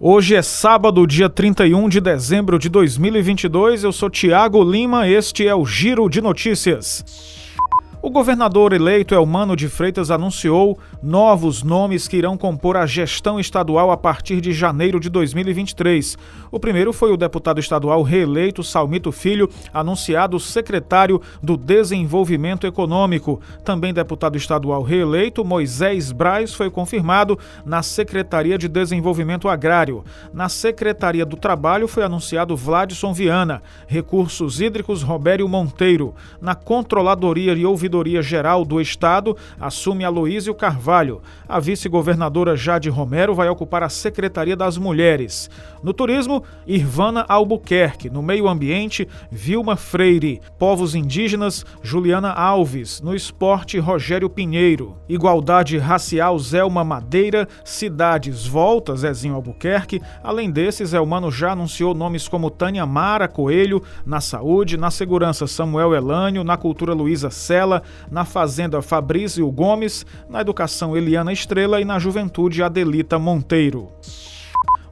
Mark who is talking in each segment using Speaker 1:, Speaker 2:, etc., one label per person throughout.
Speaker 1: Hoje é sábado, dia 31 de dezembro de 2022. Eu sou Tiago Lima, este é o Giro de Notícias. O governador eleito Elmano de Freitas anunciou novos nomes que irão compor a gestão estadual a partir de janeiro de 2023. O primeiro foi o deputado estadual reeleito Salmito Filho, anunciado secretário do Desenvolvimento Econômico. Também deputado estadual reeleito Moisés Braz foi confirmado na Secretaria de Desenvolvimento Agrário. Na Secretaria do Trabalho foi anunciado Vladson Viana, Recursos Hídricos Robério Monteiro. Na Controladoria e Ouvidoria Ouvidoria Geral do Estado assume Aloísio Carvalho. A vice-governadora Jade Romero vai ocupar a Secretaria das Mulheres. No turismo, Irvana Albuquerque. No meio ambiente, Vilma Freire. Povos indígenas, Juliana Alves. No esporte, Rogério Pinheiro. Igualdade racial, Zelma Madeira. Cidades, volta, Zezinho Albuquerque. Além desses, Elmano já anunciou nomes como Tânia Mara Coelho. Na saúde, na segurança, Samuel Elânio. Na cultura, Luísa Sela na Fazenda Fabrício Gomes, na Educação Eliana Estrela e na Juventude Adelita Monteiro.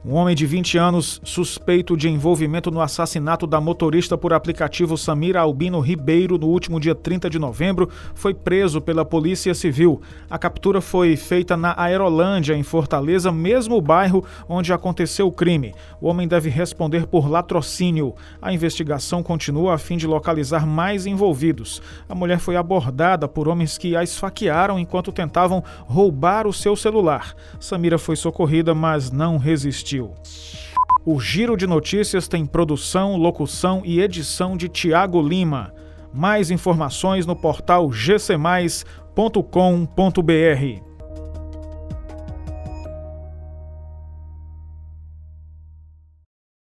Speaker 1: Um homem de 20 anos, suspeito de envolvimento no assassinato da motorista por aplicativo Samira Albino Ribeiro no último dia 30 de novembro, foi preso pela Polícia Civil. A captura foi feita na Aerolândia, em Fortaleza, mesmo bairro onde aconteceu o crime. O homem deve responder por latrocínio. A investigação continua a fim de localizar mais envolvidos. A mulher foi abordada por homens que a esfaquearam enquanto tentavam roubar o seu celular. Samira foi socorrida, mas não resistiu. Brasil. O Giro de Notícias tem produção, locução e edição de Tiago Lima. Mais informações no portal gcmais.com.br.